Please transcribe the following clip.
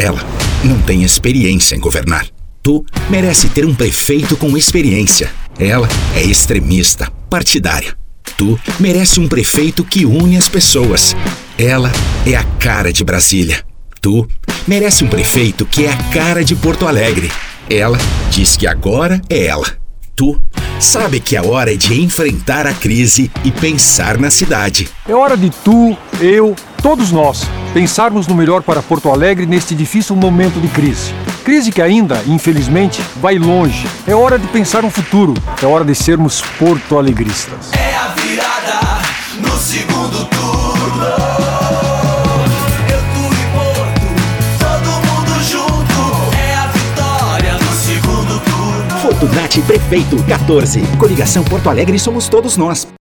Ela não tem experiência em governar. Tu merece ter um prefeito com experiência. Ela é extremista, partidária. Tu merece um prefeito que une as pessoas. Ela é a cara de Brasília. Tu merece um prefeito que é a cara de Porto Alegre. Ela diz que agora é ela. Tu sabe que a hora é de enfrentar a crise e pensar na cidade. É hora de tu, eu, todos nós, pensarmos no melhor para Porto Alegre neste difícil momento de crise. Crise que ainda, infelizmente, vai longe. É hora de pensar no futuro. É hora de sermos porto-alegristas. É a virada no segundo turno. Eu, tu e Porto, todo mundo junto. É a vitória no segundo turno. Fortunati Prefeito 14. Coligação Porto Alegre somos todos nós.